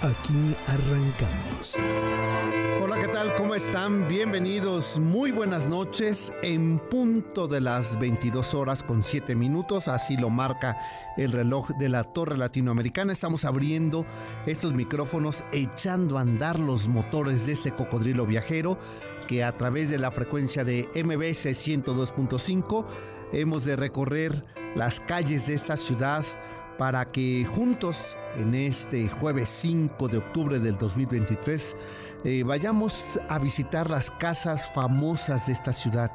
Aquí arrancamos. Hola, ¿qué tal? ¿Cómo están? Bienvenidos. Muy buenas noches. En punto de las 22 horas con 7 minutos, así lo marca el reloj de la Torre Latinoamericana. Estamos abriendo estos micrófonos, echando a andar los motores de ese cocodrilo viajero que a través de la frecuencia de MBS 102.5 hemos de recorrer las calles de esta ciudad para que juntos en este jueves 5 de octubre del 2023 eh, vayamos a visitar las casas famosas de esta ciudad.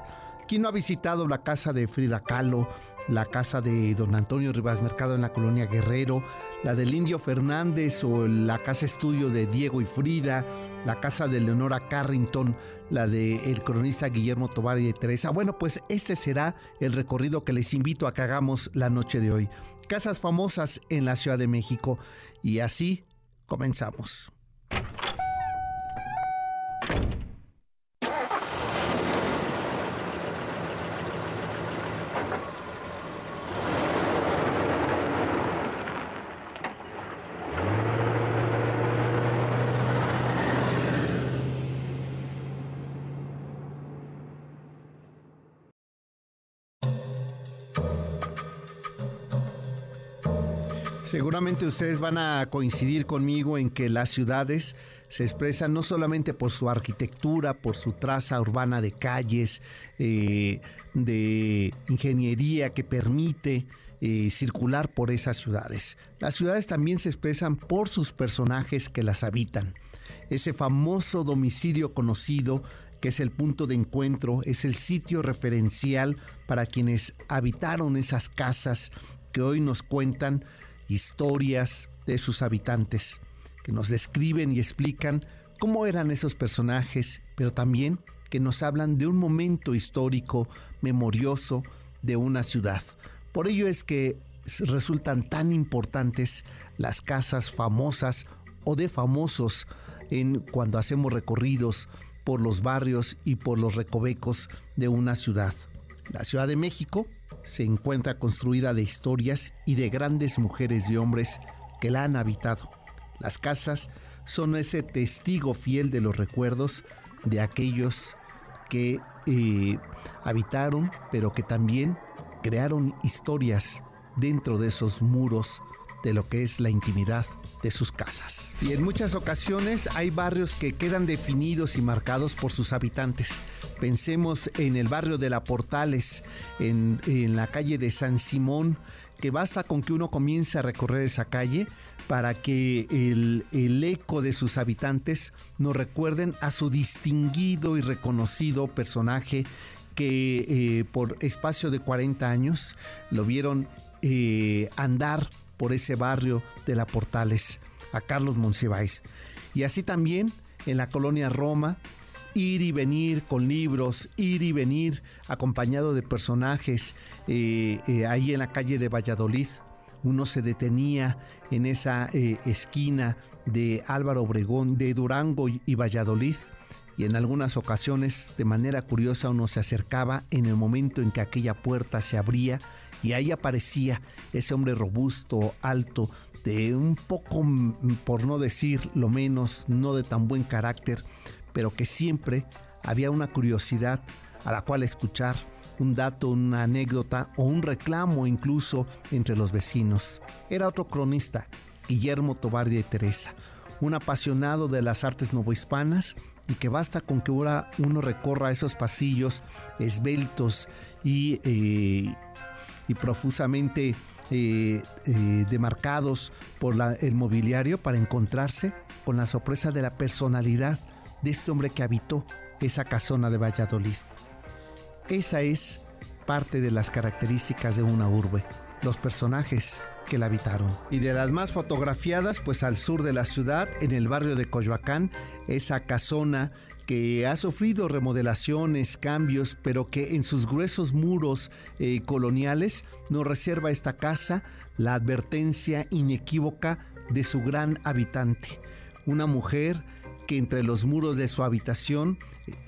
¿Quién no ha visitado la casa de Frida Kahlo, la casa de don Antonio Rivas Mercado en la colonia Guerrero, la del Indio Fernández o la casa estudio de Diego y Frida, la casa de Leonora Carrington, la del el cronista Guillermo Tobar y de Teresa. Bueno, pues este será el recorrido que les invito a que hagamos la noche de hoy. Casas famosas en la Ciudad de México. Y así comenzamos. Seguramente ustedes van a coincidir conmigo en que las ciudades se expresan no solamente por su arquitectura, por su traza urbana de calles, eh, de ingeniería que permite eh, circular por esas ciudades. Las ciudades también se expresan por sus personajes que las habitan. Ese famoso domicilio conocido que es el punto de encuentro, es el sitio referencial para quienes habitaron esas casas que hoy nos cuentan historias de sus habitantes, que nos describen y explican cómo eran esos personajes, pero también que nos hablan de un momento histórico memorioso de una ciudad. Por ello es que resultan tan importantes las casas famosas o de famosos en cuando hacemos recorridos por los barrios y por los recovecos de una ciudad. La Ciudad de México se encuentra construida de historias y de grandes mujeres y hombres que la han habitado. Las casas son ese testigo fiel de los recuerdos de aquellos que eh, habitaron, pero que también crearon historias dentro de esos muros de lo que es la intimidad de sus casas. Y en muchas ocasiones hay barrios que quedan definidos y marcados por sus habitantes. Pensemos en el barrio de La Portales, en, la calle de San Simón, que basta con que uno comience a recorrer esa calle para que el, eco de sus habitantes nos recuerden a su distinguido y reconocido personaje que eh, por espacio de 40 años lo vieron eh, andar por ese barrio de la Portales, a Carlos Monsiváis. Y así también en la colonia Roma, ir y venir con libros, ir y venir acompañado de personajes eh, eh, ahí en la calle de Valladolid. Uno se detenía en esa eh, esquina de Álvaro Obregón, de Durango y Valladolid y en algunas ocasiones de manera curiosa uno se acercaba en el momento en que aquella puerta se abría y ahí aparecía ese hombre robusto, alto, de un poco, por no decir lo menos, no de tan buen carácter, pero que siempre había una curiosidad a la cual escuchar un dato, una anécdota o un reclamo incluso entre los vecinos. Era otro cronista, Guillermo Tobar de Teresa, un apasionado de las artes novohispanas y que basta con que uno recorra esos pasillos esbeltos y, eh, y profusamente eh, eh, demarcados por el mobiliario para encontrarse con la sorpresa de la personalidad de este hombre que habitó esa casona de Valladolid. Esa es parte de las características de una urbe, los personajes que la habitaron. Y de las más fotografiadas, pues al sur de la ciudad, en el barrio de Coyoacán, esa casona que ha sufrido remodelaciones, cambios, pero que en sus gruesos muros eh, coloniales nos reserva esta casa la advertencia inequívoca de su gran habitante, una mujer que entre los muros de su habitación,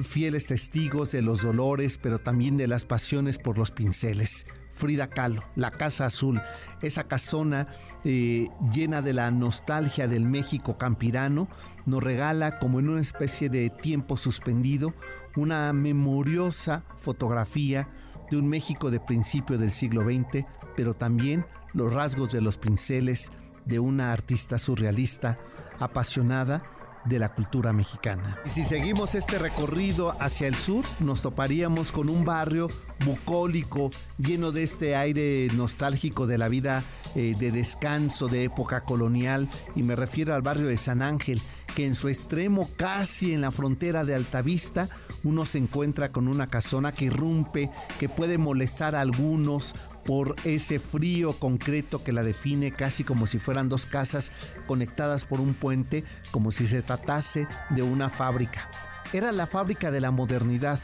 fieles testigos de los dolores, pero también de las pasiones por los pinceles. Frida Kahlo, La Casa Azul, esa casona eh, llena de la nostalgia del México campirano, nos regala como en una especie de tiempo suspendido una memoriosa fotografía de un México de principio del siglo XX, pero también los rasgos de los pinceles de una artista surrealista apasionada de la cultura mexicana. Y si seguimos este recorrido hacia el sur, nos toparíamos con un barrio bucólico, lleno de este aire nostálgico de la vida eh, de descanso de época colonial, y me refiero al barrio de San Ángel, que en su extremo, casi en la frontera de Altavista, uno se encuentra con una casona que irrumpe, que puede molestar a algunos por ese frío concreto que la define casi como si fueran dos casas conectadas por un puente, como si se tratase de una fábrica. Era la fábrica de la modernidad,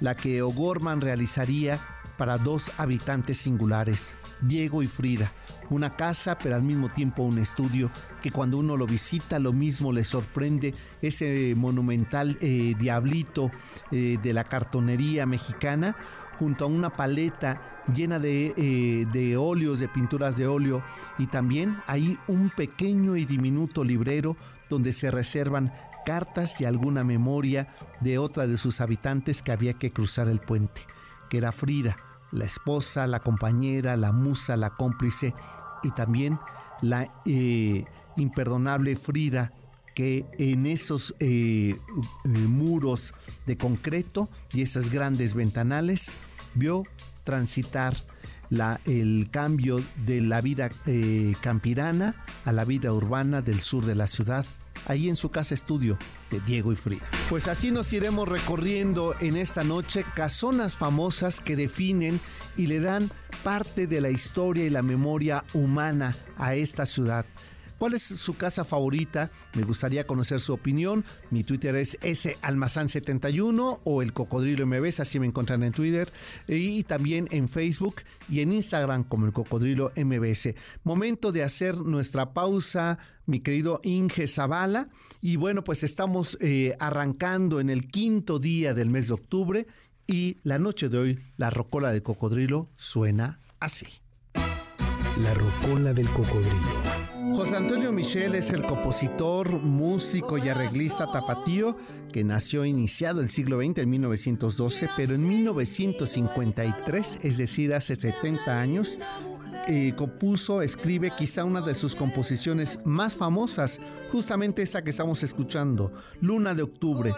la que O'Gorman realizaría para dos habitantes singulares, Diego y Frida. Una casa, pero al mismo tiempo un estudio, que cuando uno lo visita lo mismo le sorprende ese monumental eh, diablito eh, de la cartonería mexicana, junto a una paleta llena de, eh, de óleos, de pinturas de óleo, y también hay un pequeño y diminuto librero donde se reservan cartas y alguna memoria de otra de sus habitantes que había que cruzar el puente, que era Frida, la esposa, la compañera, la musa, la cómplice y también la eh, imperdonable Frida que en esos eh, eh, muros de concreto y esas grandes ventanales vio transitar el cambio de la vida campirana a la vida urbana del sur de la ciudad, ahí en su casa estudio Diego y Frida. Pues así nos iremos recorriendo en esta noche casonas famosas que definen y le dan parte de la historia y la memoria humana a esta ciudad. ¿Cuál es su casa favorita? Me gustaría conocer su opinión. Mi Twitter es salmazán71 o el cocodrilo MBS, así me encuentran en Twitter. Y también en Facebook y en Instagram como el cocodrilo MBS. Momento de hacer nuestra pausa, mi querido Inge Zavala. Y bueno, pues estamos eh, arrancando en el quinto día del mes de octubre y la noche de hoy la rocola del cocodrilo suena así. La rocola del cocodrilo. José Antonio Michel es el compositor, músico y arreglista tapatío que nació iniciado el siglo XX en 1912, pero en 1953, es decir, hace 70 años, eh, compuso, escribe quizá una de sus composiciones más famosas, justamente esta que estamos escuchando, Luna de Octubre.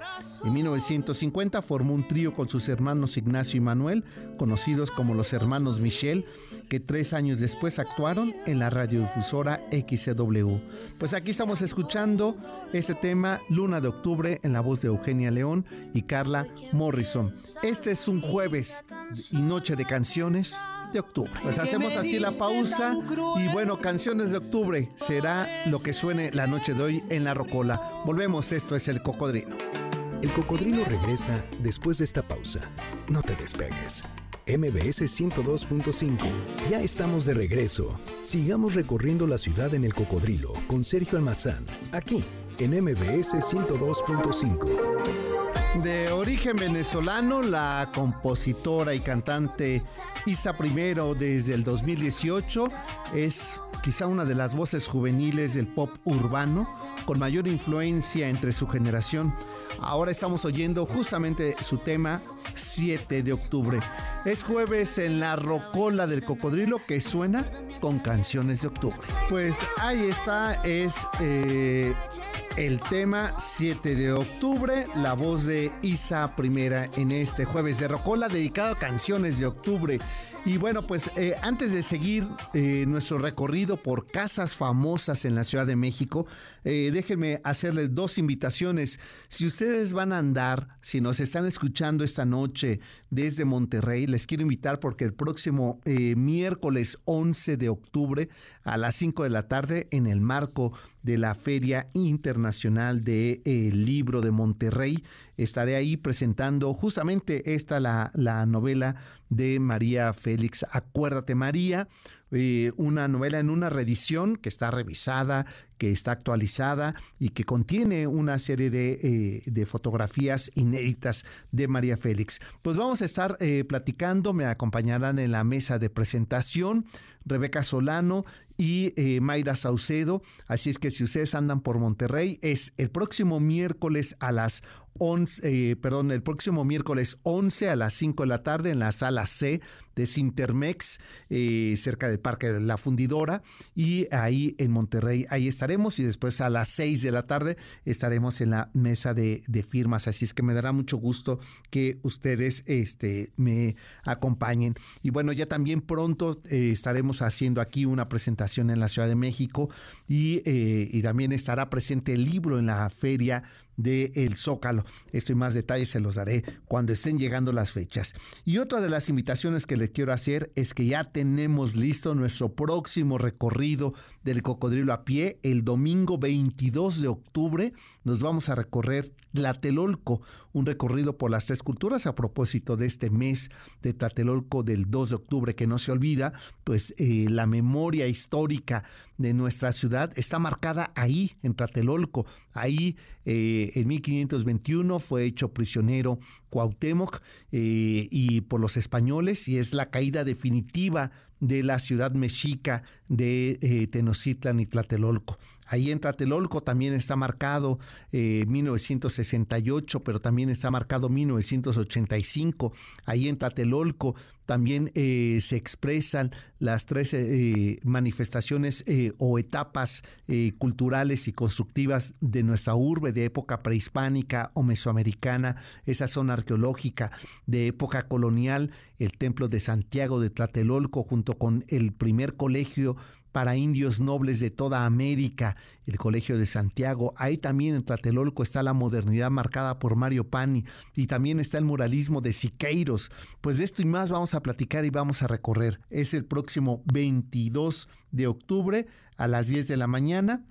En 1950 formó un trío con sus hermanos Ignacio y Manuel, conocidos como los hermanos Michel, que tres años después actuaron en la radiodifusora XCW. Pues aquí estamos escuchando este tema, Luna de Octubre, en la voz de Eugenia León y Carla Morrison. Este es un jueves y noche de canciones de octubre. Pues hacemos así la pausa y bueno, canciones de octubre será lo que suene la noche de hoy en la Rocola. Volvemos, esto es el cocodrilo. El cocodrilo regresa después de esta pausa. No te despegues. MBS 102.5. Ya estamos de regreso. Sigamos recorriendo la ciudad en el cocodrilo con Sergio Almazán, aquí en MBS 102.5. De origen venezolano, la compositora y cantante Isa Primero desde el 2018 es quizá una de las voces juveniles del pop urbano con mayor influencia entre su generación. Ahora estamos oyendo justamente su tema 7 de octubre. Es jueves en la rocola del cocodrilo que suena con canciones de octubre. Pues ahí está, es eh, el tema 7 de octubre, la voz de Isa Primera en este jueves de Rocola dedicado a canciones de octubre. Y bueno, pues eh, antes de seguir eh, nuestro recorrido por casas famosas en la Ciudad de México, eh, déjenme hacerles dos invitaciones. Si ustedes van a andar, si nos están escuchando esta noche desde Monterrey, les quiero invitar porque el próximo miércoles 11 de octubre a las 5 de la tarde, en el marco de la Feria Internacional del de, Libro de Monterrey, estaré ahí presentando justamente esta, la, la novela de María Félix. Acuérdate María, eh, una novela en una reedición que está revisada, que está actualizada y que contiene una serie de, eh, fotografías inéditas de María Félix. Pues vamos a estar eh, platicando, me acompañarán en la mesa de presentación Rebeca Solano y Mayra Saucedo. Así es que si ustedes andan por Monterrey, es el próximo miércoles a las 11, perdón, el próximo miércoles 11 a las 5 de la tarde en la sala C de Sintermex, cerca de Parque de la Fundidora, y ahí en Monterrey, ahí estaremos, y después a las seis de la tarde estaremos en la mesa de, firmas, así es que me dará mucho gusto que ustedes este, me acompañen. Y bueno, ya también pronto eh, estaremos haciendo aquí una presentación en la Ciudad de México y, eh, y también estará presente el libro en la feria de El Zócalo. Esto y más detalles se los daré cuando estén llegando las fechas. Y otra de las invitaciones que les quiero hacer es que ya tenemos listo nuestro próximo recorrido del cocodrilo a pie el domingo 22 de octubre nos vamos a recorrer Tlatelolco, un recorrido por las tres culturas a propósito de este mes de Tlatelolco del 2 de octubre que no se olvida, pues eh, la memoria histórica de nuestra ciudad está marcada ahí, en Tlatelolco. Ahí, eh, en 1521, fue hecho prisionero Cuauhtémoc eh, y por los españoles y es la caída definitiva de la ciudad mexica de Tenochtitlan y Tlatelolco. Ahí en Tlatelolco también está marcado 1968, eh, pero también está marcado 1985. Ahí en Tlatelolco también eh, se expresan las tres eh, manifestaciones o etapas culturales y constructivas de nuestra urbe de época prehispánica o mesoamericana, esa zona arqueológica de época colonial, el templo de Santiago de Tlatelolco junto con el primer colegio para indios nobles de toda América, el Colegio de Santiago. Ahí también en Tlatelolco está la modernidad marcada por Mario Pani y también está el muralismo de Siqueiros. Pues de esto y más vamos a platicar y vamos a recorrer. Es el próximo 22 de octubre a las 10 de la mañana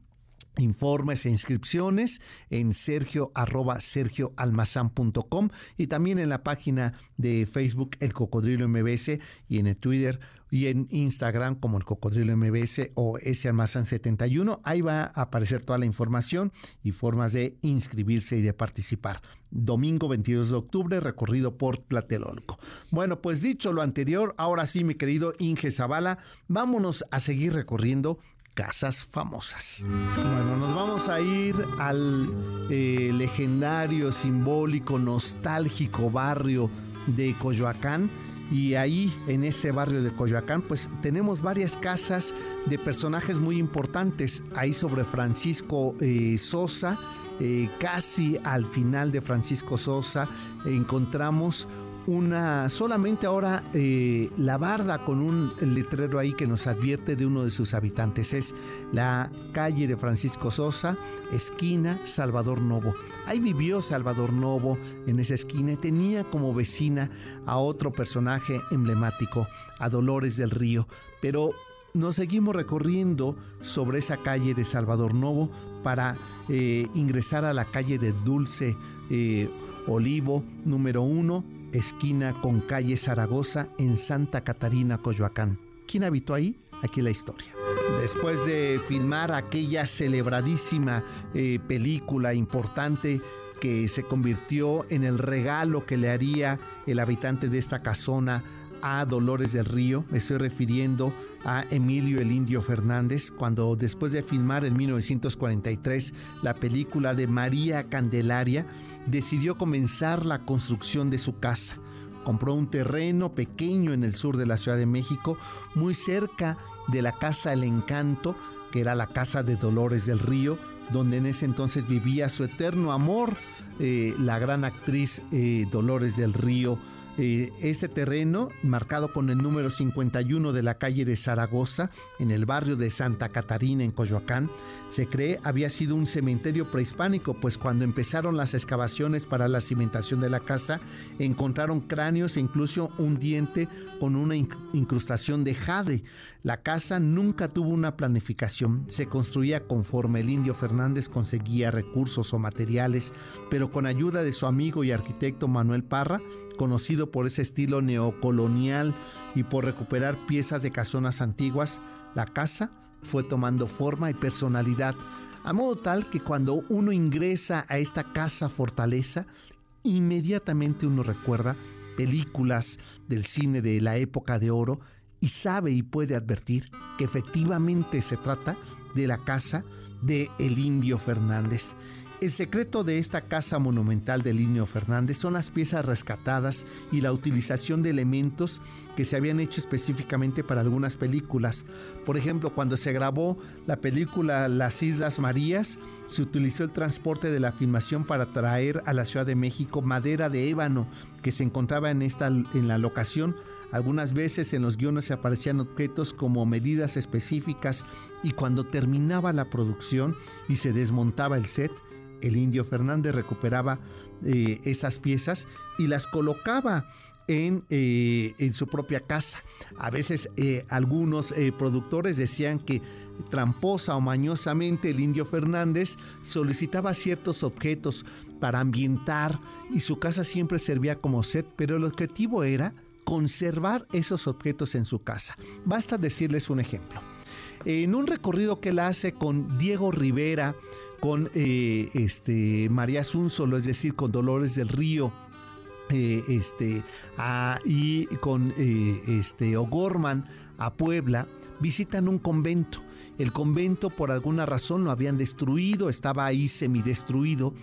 informes e inscripciones en sergio arroba sergioalmazán.com y también en la página de Facebook El Cocodrilo MBS y en el Twitter y en Instagram como el Cocodrilo MBS o ese almazán 71. Ahí va a aparecer toda la información y formas de inscribirse y de participar. Domingo 22 de octubre, recorrido por Tlatelolco. Bueno, pues dicho lo anterior, ahora sí, mi querido Inge Zavala, vámonos a seguir recorriendo casas famosas. Bueno, nos vamos a ir al eh, legendario, simbólico, nostálgico barrio de Coyoacán y ahí, en ese barrio de Coyoacán, pues tenemos varias casas de personajes muy importantes. Ahí sobre Francisco eh, Sosa, eh, casi al final de Francisco Sosa, encontramos una solamente ahora eh, la barda con un letrero ahí que nos advierte de uno de sus habitantes. Es la calle de Francisco Sosa esquina Salvador Novo. Ahí vivió Salvador Novo en esa esquina y tenía como vecina a otro personaje emblemático a Dolores del Río. Pero nos seguimos recorriendo sobre esa calle de Salvador Novo para eh, ingresar a la calle de Dulce eh, Olivo número uno esquina con calle Zaragoza en Santa Catarina, Coyoacán. ¿Quién habitó ahí? Aquí la historia. Después de filmar aquella celebradísima eh, película importante que se convirtió en el regalo que le haría el habitante de esta casona a Dolores del Río, me estoy refiriendo a Emilio el Indio Fernández, cuando después de filmar en 1943 la película de María Candelaria, decidió comenzar la construcción de su casa. Compró un terreno pequeño en el sur de la Ciudad de México, muy cerca de la Casa El Encanto, que era la casa de Dolores del Río, donde en ese entonces vivía su eterno amor, eh, la gran actriz eh, Dolores del Río, Eh, este terreno, marcado con el número 51 de la calle de Zaragoza, en el barrio de Santa Catarina, en Coyoacán, se cree había sido un cementerio prehispánico, pues cuando empezaron las excavaciones para la cimentación de la casa, encontraron cráneos e incluso un diente con una incrustación de jade. La casa nunca tuvo una planificación, se construía conforme el indio Fernández conseguía recursos o materiales, pero con ayuda de su amigo y arquitecto Manuel Parra, conocido por ese estilo neocolonial y por recuperar piezas de casonas antiguas, la casa fue tomando forma y personalidad, a modo tal que cuando uno ingresa a esta casa fortaleza, inmediatamente uno recuerda películas del cine de la época de oro y sabe y puede advertir que efectivamente se trata de la casa de el Indio Fernández. El secreto de esta casa monumental del Indio Fernández son las piezas rescatadas y la utilización de elementos que se habían hecho específicamente para algunas películas. Por ejemplo, cuando se grabó la película Las Islas Marías, se utilizó el transporte de la filmación para traer a la Ciudad de México madera de ébano que se encontraba en, esta, en la locación algunas veces en los guiones se aparecían objetos como medidas específicas y cuando terminaba la producción y se desmontaba el set, el indio Fernández recuperaba eh, esas piezas y las colocaba en, eh, en, su propia casa. A veces eh, algunos productores decían que tramposa o mañosamente el indio Fernández solicitaba ciertos objetos para ambientar y su casa siempre servía como set, pero el objetivo era conservar esos objetos en su casa. Basta decirles un ejemplo. En un recorrido que él hace con Diego Rivera, con eh, este, María Zunzolo, es decir, con Dolores del Río, eh, este, y con eh, este, O'Gorman a Puebla, visitan un convento. El convento por alguna razón lo habían destruido, estaba ahí semidestruido,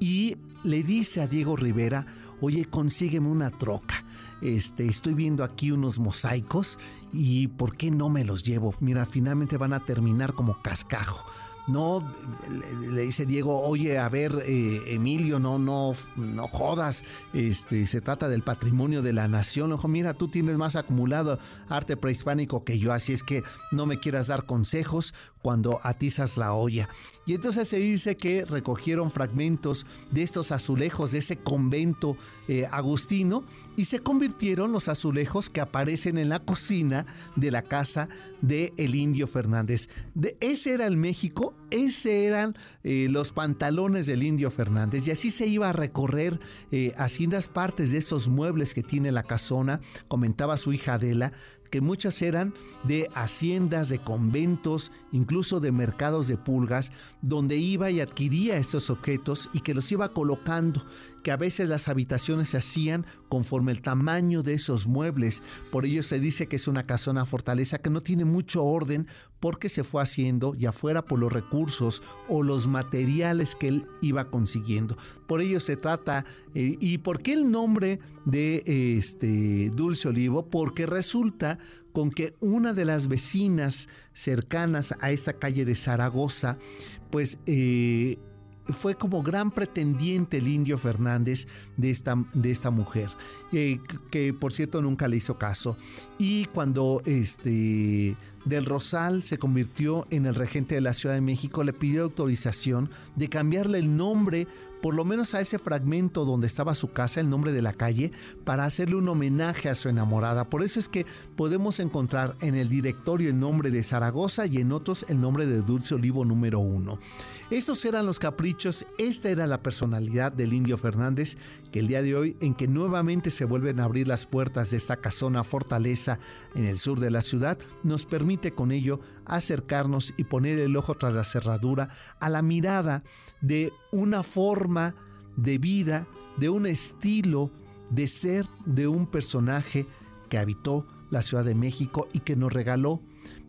y le dice a Diego Rivera, oye, consígueme una troca. Este, estoy viendo aquí unos mosaicos y ¿por qué no me los llevo? Mira, finalmente van a terminar como cascajo. No, le, dice Diego, oye, a ver, eh, Emilio, no, no, no jodas, este, se trata del patrimonio de la nación. Ojo, mira, tú tienes más acumulado arte prehispánico que yo, así es que no me quieras dar consejos cuando atizas la olla. Y entonces se dice que recogieron fragmentos de estos azulejos de ese convento eh, agustino y se convirtieron los azulejos que aparecen en la cocina de la casa de el indio Fernández. De, ese era el México, ese eran eh, los pantalones del indio Fernández y así se iba a recorrer eh, haciendas partes de estos muebles que tiene la casona, comentaba su hija Adela, que muchas eran de haciendas, de conventos, incluso de mercados de pulgas, donde iba y adquiría estos objetos y que los iba colocando, que a veces las habitaciones se hacían conforme el tamaño de esos muebles. Por ello se dice que es una casona fortaleza que no tiene mucho orden porque se fue haciendo ya fuera por los recursos o los materiales que él iba consiguiendo. Por ello se trata, eh, ¿y por qué el nombre de este Dulce Olivo? Porque resulta con que una de las vecinas cercanas a esta calle de Zaragoza, pues eh, fue como gran pretendiente el indio Fernández de esta, de esta mujer, eh, que por cierto nunca le hizo caso. Y cuando este, Del Rosal se convirtió en el regente de la Ciudad de México, le pidió autorización de cambiarle el nombre por lo menos a ese fragmento donde estaba su casa, el nombre de la calle, para hacerle un homenaje a su enamorada. Por eso es que podemos encontrar en el directorio el nombre de Zaragoza y en otros el nombre de Dulce Olivo número uno. Estos eran los caprichos, esta era la personalidad del indio Fernández, que el día de hoy, en que nuevamente se vuelven a abrir las puertas de esta casona fortaleza en el sur de la ciudad, nos con ello acercarnos y poner el ojo tras la cerradura a la mirada de una forma de vida, de un estilo de ser de un personaje que habitó la Ciudad de México y que nos regaló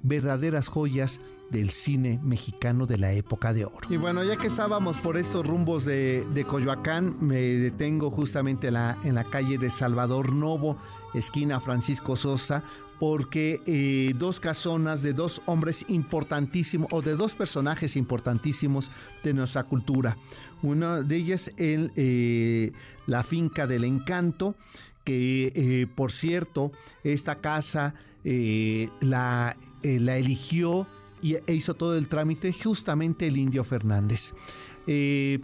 verdaderas joyas del cine mexicano de la época de oro. Y bueno, ya que estábamos por esos rumbos de, Coyoacán, me detengo justamente la, en la calle de Salvador Novo, esquina Francisco Sosa, porque eh, dos casonas de dos hombres importantísimos o de dos personajes importantísimos de nuestra cultura. Una de ellas en eh, la finca del encanto, que eh, por cierto, esta casa eh, la, eligió y e hizo todo el trámite justamente el indio Fernández.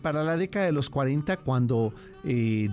Para la década de los 40, cuando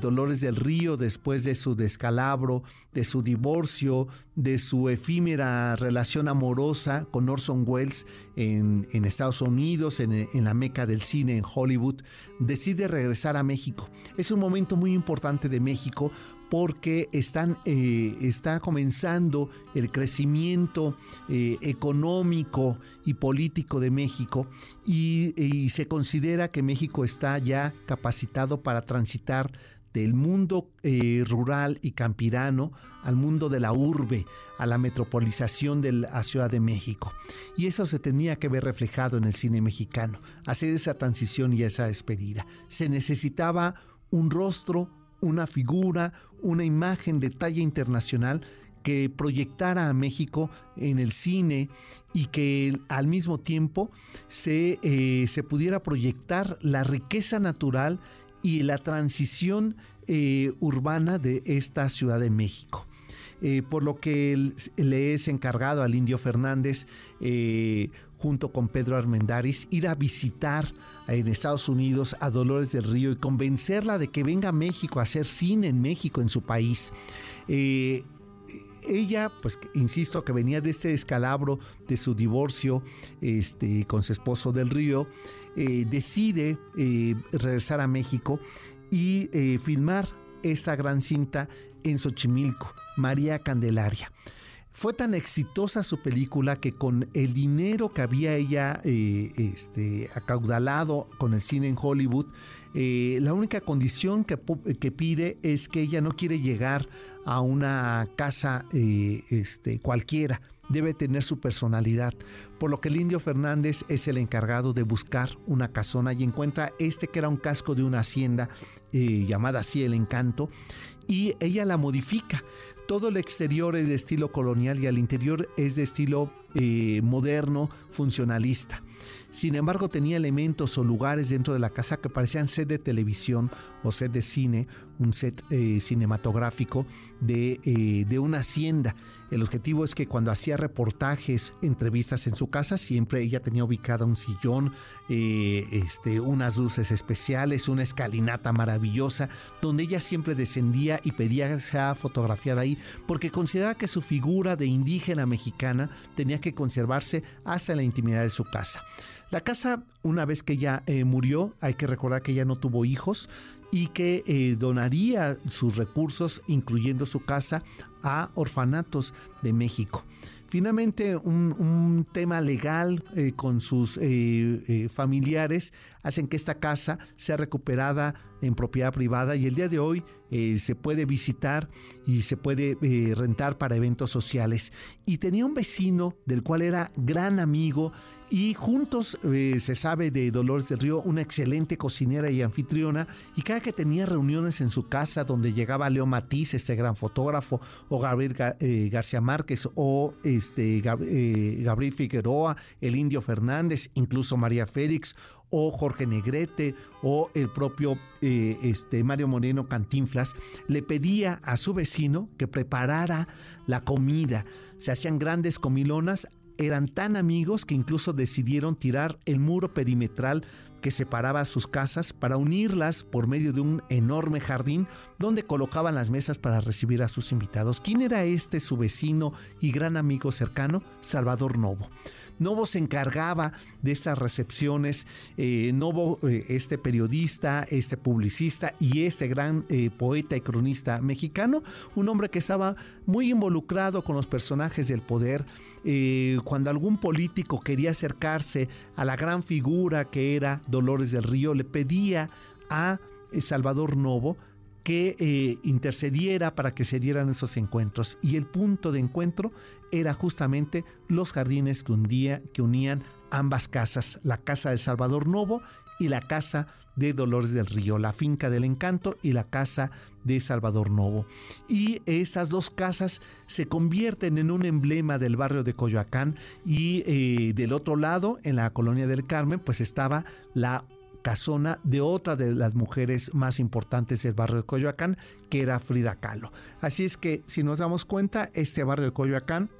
Dolores del Río, después de su descalabro, de su divorcio, de su efímera relación amorosa con Orson Welles en, Estados Unidos, en, en, la meca del cine en Hollywood, decide regresar a México. Es un momento muy importante de México porque eh, está comenzando el crecimiento eh, económico y político de México y, se considera que México está ya capacitado para transitar del mundo eh, rural y campirano al mundo de la urbe, a la metropolización de la Ciudad de México. Y eso se tenía que ver reflejado en el cine mexicano, hacer esa transición y esa despedida. Se necesitaba un rostro, una figura, una imagen de talla internacional que proyectara a México en el cine y que al mismo tiempo se, eh, se pudiera proyectar la riqueza natural y la transición eh, urbana de esta Ciudad de México. Eh, por lo que le es encargado al Indio Fernández, junto con Pedro Armendáriz, ir a visitar en Estados Unidos a Dolores del Río y convencerla de que venga a México a hacer cine en México, en su país. Eh, ella, pues insisto, que venía de este descalabro de su divorcio este, con su esposo del Río, eh, decide eh, regresar a México y filmar esta gran cinta en Xochimilco, María Candelaria. Fue tan exitosa su película que con el dinero que había ella eh, este, acaudalado con el cine en Hollywood, eh, la única condición que, pide es que ella no quiere llegar a una casa eh, este, cualquiera, debe tener su personalidad. Por lo que el indio Fernández es el encargado de buscar una casona y encuentra este que era un casco de una hacienda llamada así El Encanto y ella la modifica todo el exterior es de estilo colonial y al interior es de estilo eh, moderno, funcionalista. Sin embargo, tenía elementos o lugares dentro de la casa que parecían set de televisión o set de cine, un set eh, cinematográfico de, eh, de, una hacienda. El objetivo es que cuando hacía reportajes, entrevistas en su casa, siempre ella tenía ubicada un sillón, eh, este, unas luces especiales, una escalinata maravillosa, donde ella siempre descendía y pedía que sea fotografiada ahí, porque consideraba que su figura de indígena mexicana tenía que conservarse hasta la intimidad de su casa. La casa, una vez que ella eh, murió, hay que recordar que ella no tuvo hijos y que eh, donaría sus recursos, incluyendo su casa, a orfanatos de México. Finalmente, un, tema legal eh, con sus familiares hacen que esta casa sea recuperada en propiedad privada y el día de hoy se puede visitar y se puede rentar para eventos sociales. Y tenía un vecino del cual era gran amigo y juntos se sabe de Dolores del Río, una excelente cocinera y anfitriona, y cada que tenía reuniones en su casa donde llegaba Leo Matiz, este gran fotógrafo, o Gabriel García Márquez, o este, eh, Gabriel Figueroa, el Indio Fernández, incluso María Félix o Jorge Negrete o el propio eh, este, Mario Moreno Cantinflas, le pedía a su vecino que preparara la comida. Se hacían grandes comilonas, eran tan amigos que incluso decidieron tirar el muro perimetral que separaba sus casas para unirlas por medio de un enorme jardín donde colocaban las mesas para recibir a sus invitados. ¿Quién era este su vecino y gran amigo cercano? Salvador Novo. Novo se encargaba de estas recepciones. Eh, Novo, eh, este periodista, este publicista y este gran eh, poeta y cronista mexicano, un hombre que estaba muy involucrado con los personajes del poder. Cuando algún político quería acercarse a la gran figura que era Dolores del Río, le pedía a Salvador Novo que intercediera para que se dieran esos encuentros. Y el punto de encuentro era justamente los jardines que, un día, que unían ambas casas, la casa de Salvador Novo y la casa de Dolores del Río, la finca del encanto y la casa de Salvador Novo. Y estas dos casas se convierten en un emblema del barrio de Coyoacán y eh, del otro lado, en la colonia del Carmen, pues estaba la casona de otra de las mujeres más importantes del barrio de Coyoacán, que era Frida Kahlo. Así es que si nos damos cuenta, este barrio de Coyoacán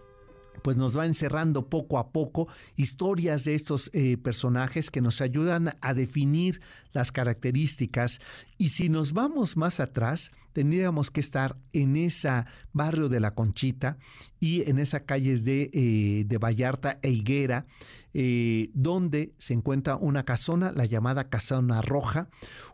pues nos va encerrando poco a poco historias de estos eh, personajes que nos ayudan a definir las características. Y si nos vamos más atrás tendríamos que estar en ese barrio de la Conchita y en esas calles de, eh, de Vallarta e Higuera eh, donde se encuentra una casona, la llamada Casona Roja,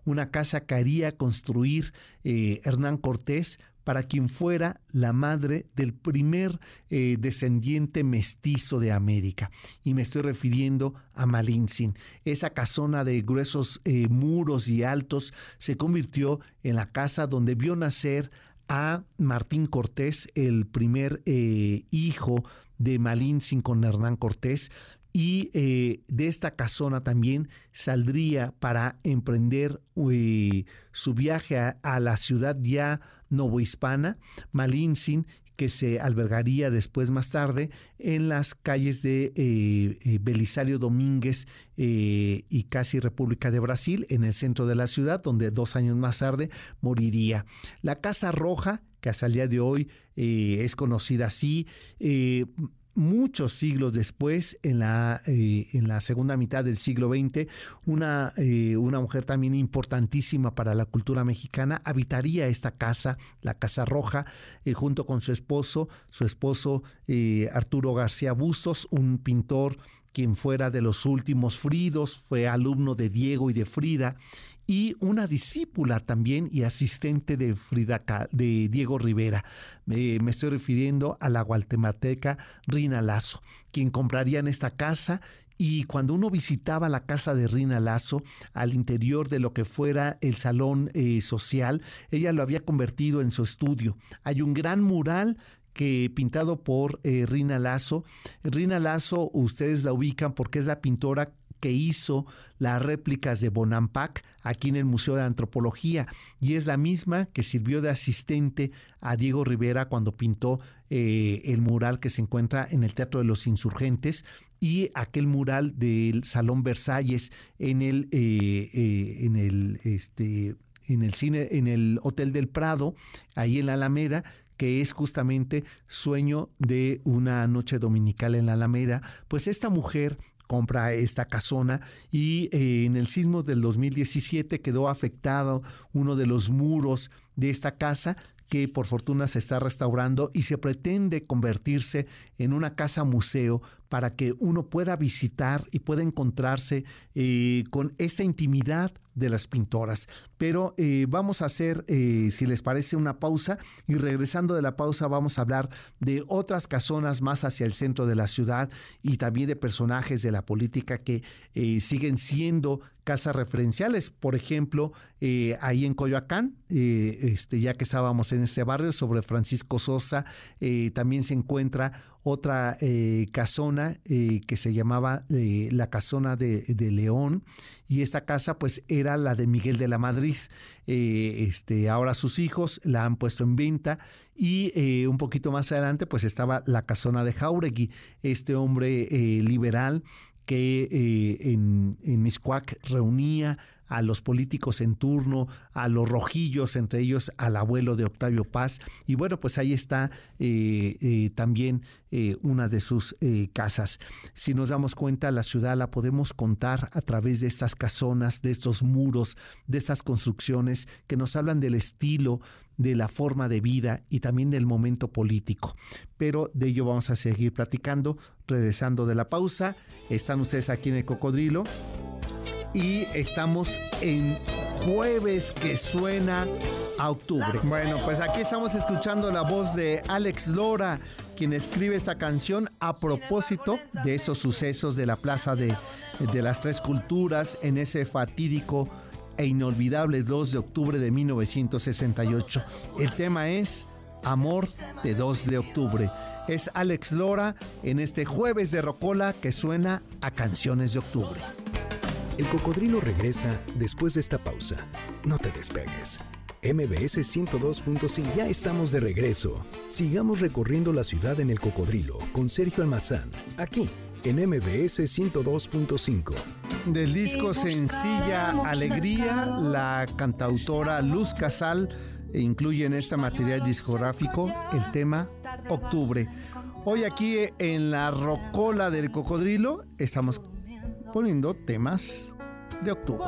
una casa que haría construir Hernán Cortés para quien fuera la madre del primer eh, descendiente mestizo de América. Y me estoy refiriendo a Malintzin. Esa casona de gruesos eh, muros y altos se convirtió en la casa donde vio nacer a Martín Cortés, el primer eh, hijo de Malintzin con Hernán Cortés, y de esta casona también saldría para emprender su viaje a, la ciudad ya novohispana, Malintzin, que se albergaría después más tarde en las calles de eh, eh, Belisario Domínguez eh, y casi República de Brasil, en el centro de la ciudad, donde dos años más tarde moriría. La Casa Roja, que hasta el día de hoy es conocida así, muchos siglos después, en la, eh, en la segunda mitad del siglo XX, una, eh, una mujer también importantísima para la cultura mexicana habitaría esta casa, la Casa Roja, eh, junto con su esposo, su esposo Arturo García Bustos, un pintor quien fuera de los últimos Fridos, fue alumno de Diego y de Frida, y una discípula también y asistente de Frida de Diego Rivera. me estoy refiriendo a la guatemalteca Rina Lazo, quien compraría en esta casa y cuando uno visitaba la casa de Rina Lazo, al interior de lo que fuera el salón eh, social, ella lo había convertido en su estudio. Hay un gran mural que pintado por eh, Rina Lazo. Rina Lazo, ustedes la ubican porque es la pintora que hizo las réplicas de Bonampak aquí en el Museo de Antropología. Y es la misma que sirvió de asistente a Diego Rivera cuando pintó eh, el mural que se encuentra en el Teatro de los Insurgentes y aquel mural del Salón Versalles en el, eh, eh, en el, este, en el cine, en el Hotel del Prado, ahí en la Alameda, que es justamente sueño de una noche dominical en la Alameda, pues esta mujer compra esta casona y eh, en el sismo del 2017 quedó afectado uno de los muros de esta casa que por fortuna se está restaurando y se pretende convertirse en una casa museo para que uno pueda visitar y pueda encontrarse eh, con esta intimidad de las pintoras. Pero eh, vamos a hacer, eh, si les parece, una pausa y regresando de la pausa vamos a hablar de otras casonas más hacia el centro de la ciudad y también de personajes de la política que eh, siguen siendo casas referenciales. Por ejemplo, ahí en Coyoacán, este, ya que estábamos en este barrio, sobre Francisco Sosa, también se encuentra otra eh, casona eh, que se llamaba eh, la casona de, León y esta casa pues era la de Miguel de la Madrid. este, ahora sus hijos la han puesto en venta y un poquito más adelante pues estaba la casona de Jauregui, este hombre liberal que en, en Miscuac reunía a los políticos en turno, a los rojillos, entre ellos al abuelo de Octavio Paz. Y bueno, pues ahí está eh, eh, también eh, una de sus casas. Si nos damos cuenta, la ciudad la podemos contar a través de estas casonas, de estos muros, de estas construcciones que nos hablan del estilo, de la forma de vida y también del momento político. Pero de ello vamos a seguir platicando, regresando de la pausa. Están ustedes aquí en el Cocodrilo y estamos en jueves que suena a octubre. Bueno, pues aquí estamos escuchando la voz de Alex Lora, quien escribe esta canción a propósito de esos sucesos de la Plaza de, de las Tres Culturas en ese fatídico e inolvidable 2 de octubre de 1968. El tema es Amor de 2 de octubre. Es Alex Lora en este jueves de Rocola que suena a canciones de octubre. El cocodrilo regresa después de esta pausa. No te despegues. MBS 102.5 ya estamos de regreso. Sigamos recorriendo la ciudad en el cocodrilo con Sergio Almazán, aquí en MBS 102.5. Del disco Sencilla Alegría, la cantautora Luz Casal incluye en este material discográfico el tema Octubre. Hoy aquí en la Rocola del Cocodrilo estamos poniendo temas de octubre.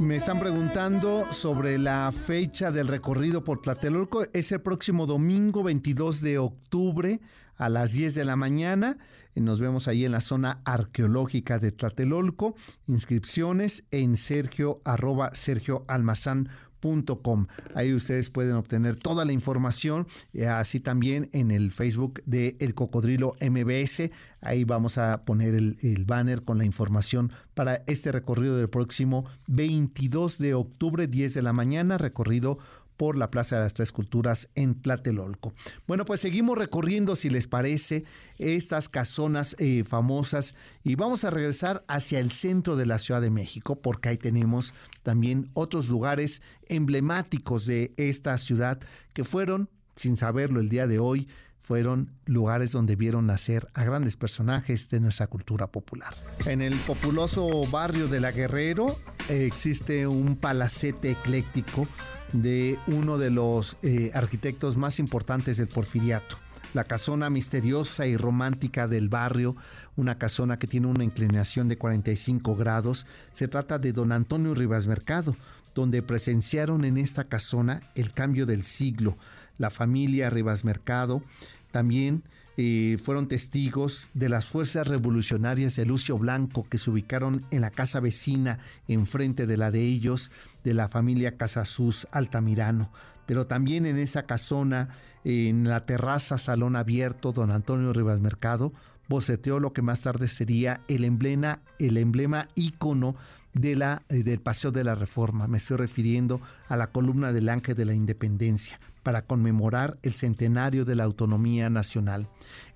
Me están preguntando sobre la fecha del recorrido por Tlatelolco. Es el próximo domingo 22 de octubre a las 10 de la mañana. Nos vemos ahí en la zona arqueológica de Tlatelolco. Inscripciones en sergio arroba sergio Ahí ustedes pueden obtener toda la información, eh, así también en el Facebook de El Cocodrilo MBS. Ahí vamos a poner el, el, banner con la información para este recorrido del próximo 22 de octubre, 10 de la mañana, recorrido por la Plaza de las Tres Culturas en Tlatelolco. Bueno, pues seguimos recorriendo, si les parece, estas casonas eh, famosas y vamos a regresar hacia el centro de la Ciudad de México porque ahí tenemos también otros lugares emblemáticos de esta ciudad que fueron, sin saberlo el día de hoy, fueron lugares donde vieron nacer a grandes personajes de nuestra cultura popular. En el populoso barrio de La Guerrero eh, existe un palacete ecléctico de uno de los eh, arquitectos más importantes del porfiriato. La casona misteriosa y romántica del barrio, una casona que tiene una inclinación de 45 grados, se trata de don Antonio Rivas Mercado, donde presenciaron en esta casona el cambio del siglo. La familia Rivas Mercado también fueron testigos de las fuerzas revolucionarias de Lucio Blanco que se ubicaron en la casa vecina enfrente de la de ellos, de la familia Casasus Altamirano. Pero también en esa casona, en la terraza Salón Abierto, don Antonio Rivas Mercado, boceteó lo que más tarde sería el emblema, el emblema ícono de la, eh, del Paseo de la Reforma. Me estoy refiriendo a la columna del Ángel de la Independencia para conmemorar el centenario de la autonomía nacional.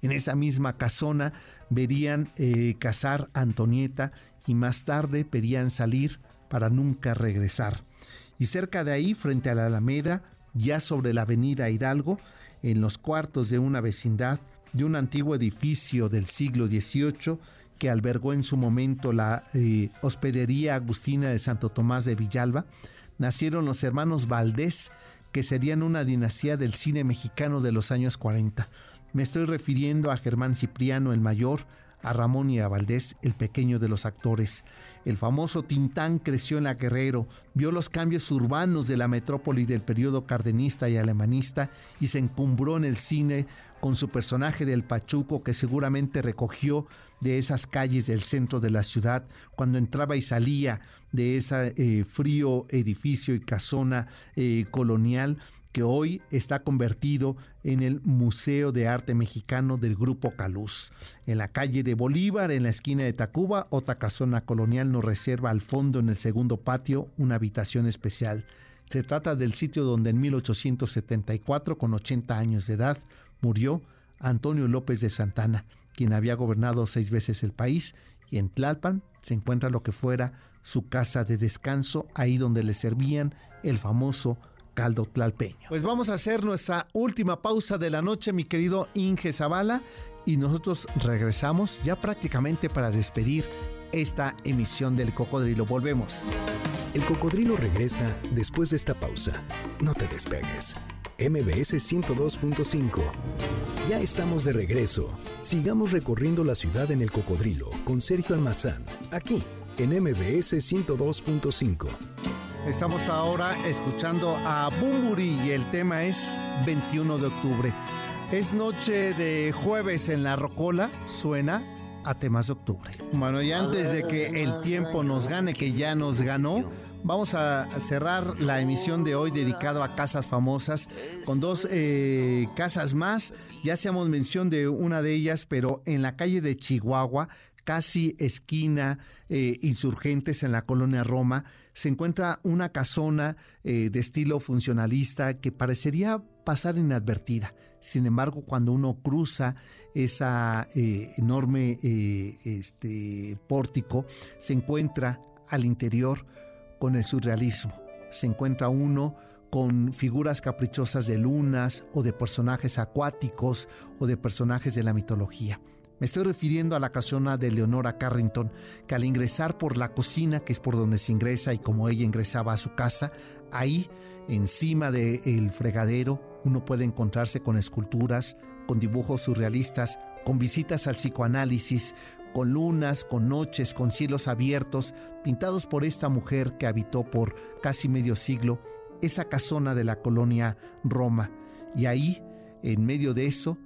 En esa misma casona verían eh, casar a Antonieta y más tarde pedían salir para nunca regresar. Y cerca de ahí, frente a la Alameda, ya sobre la avenida Hidalgo, en los cuartos de una vecindad de un antiguo edificio del siglo XVIII que albergó en su momento la eh, hospedería agustina de Santo Tomás de Villalba, nacieron los hermanos Valdés, que serían una dinastía del cine mexicano de los años 40. Me estoy refiriendo a Germán Cipriano el Mayor, a Ramón y a Valdés, el pequeño de los actores. El famoso Tintán creció en la Guerrero, vio los cambios urbanos de la metrópoli del periodo cardenista y alemanista y se encumbró en el cine con su personaje del Pachuco que seguramente recogió de esas calles del centro de la ciudad cuando entraba y salía de ese eh, frío edificio y casona eh, colonial que hoy está convertido en el Museo de Arte Mexicano del Grupo Caluz. En la calle de Bolívar, en la esquina de Tacuba, otra casona colonial nos reserva al fondo en el segundo patio una habitación especial. Se trata del sitio donde en 1874, con 80 años de edad, murió Antonio López de Santana, quien había gobernado seis veces el país, y en Tlalpan se encuentra lo que fuera su casa de descanso, ahí donde le servían el famoso caldo tlalpeño. Pues vamos a hacer nuestra última pausa de la noche, mi querido Inge Zavala, y nosotros regresamos ya prácticamente para despedir esta emisión del Cocodrilo. Volvemos. El Cocodrilo regresa después de esta pausa. No te despegues. MBS 102.5. Ya estamos de regreso. Sigamos recorriendo la ciudad en el Cocodrilo con Sergio Almazán, aquí en MBS 102.5. Estamos ahora escuchando a Bumburi y el tema es 21 de octubre. Es noche de jueves en la Rocola, suena a temas de octubre. Bueno, y antes de que el tiempo nos gane, que ya nos ganó, vamos a cerrar la emisión de hoy dedicado a casas famosas con dos eh, casas más. Ya hacíamos mención de una de ellas, pero en la calle de Chihuahua, casi esquina eh, Insurgentes en la colonia Roma se encuentra una casona eh, de estilo funcionalista que parecería pasar inadvertida. Sin embargo, cuando uno cruza esa eh, enorme eh, este, pórtico, se encuentra al interior con el surrealismo. Se encuentra uno con figuras caprichosas de lunas o de personajes acuáticos o de personajes de la mitología. Me estoy refiriendo a la casona de Leonora Carrington, que al ingresar por la cocina, que es por donde se ingresa y como ella ingresaba a su casa, ahí, encima del fregadero, uno puede encontrarse con esculturas, con dibujos surrealistas, con visitas al psicoanálisis, con lunas, con noches, con cielos abiertos, pintados por esta mujer que habitó por casi medio siglo esa casona de la colonia Roma. Y ahí, en medio de eso,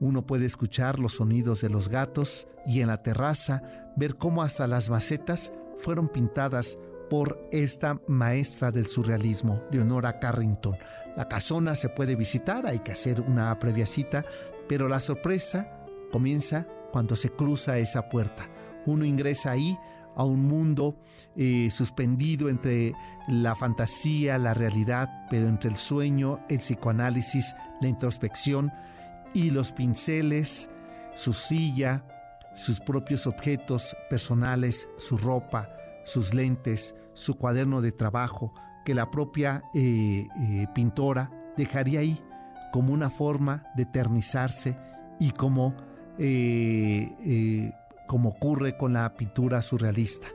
uno puede escuchar los sonidos de los gatos y en la terraza ver cómo hasta las macetas fueron pintadas por esta maestra del surrealismo, Leonora Carrington. La casona se puede visitar, hay que hacer una previa cita, pero la sorpresa comienza cuando se cruza esa puerta. Uno ingresa ahí a un mundo eh, suspendido entre la fantasía, la realidad, pero entre el sueño, el psicoanálisis, la introspección y los pinceles, su silla, sus propios objetos personales, su ropa, sus lentes, su cuaderno de trabajo, que la propia eh, eh, pintora dejaría ahí como una forma de eternizarse y como, eh, como ocurre con la pintura surrealista,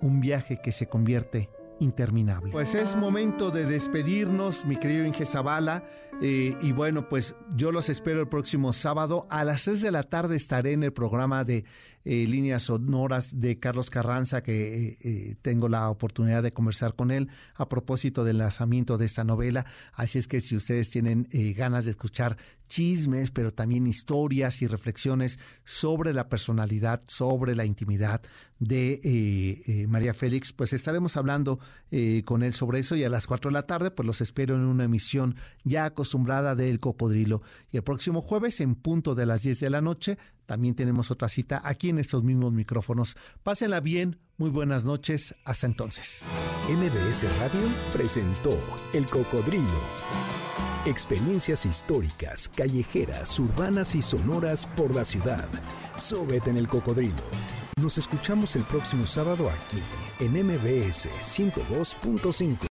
un viaje que se convierte interminable. Pues es momento de despedirnos, mi querido Inge Zavala. Eh, y bueno, pues yo los espero el próximo sábado. A las 6 de la tarde estaré en el programa de eh, Líneas Sonoras de Carlos Carranza, que eh, tengo la oportunidad de conversar con él a propósito del lanzamiento de esta novela. Así es que si ustedes tienen ganas de escuchar chismes, pero también historias y reflexiones sobre la personalidad, sobre la intimidad de eh, eh, María Félix, pues estaremos hablando eh, con él sobre eso y a las 4 de la tarde pues los espero en una emisión ya acostumbrada del Cocodrilo. Y el próximo jueves en punto de las 10 de la noche también tenemos otra cita aquí en estos mismos micrófonos. Pásenla bien, muy buenas noches, hasta entonces. MBS Radio presentó El Cocodrilo. Experiencias históricas, callejeras, urbanas y sonoras por la ciudad. Súbete en el cocodrilo. Nos escuchamos el próximo sábado aquí en MBS 102.5.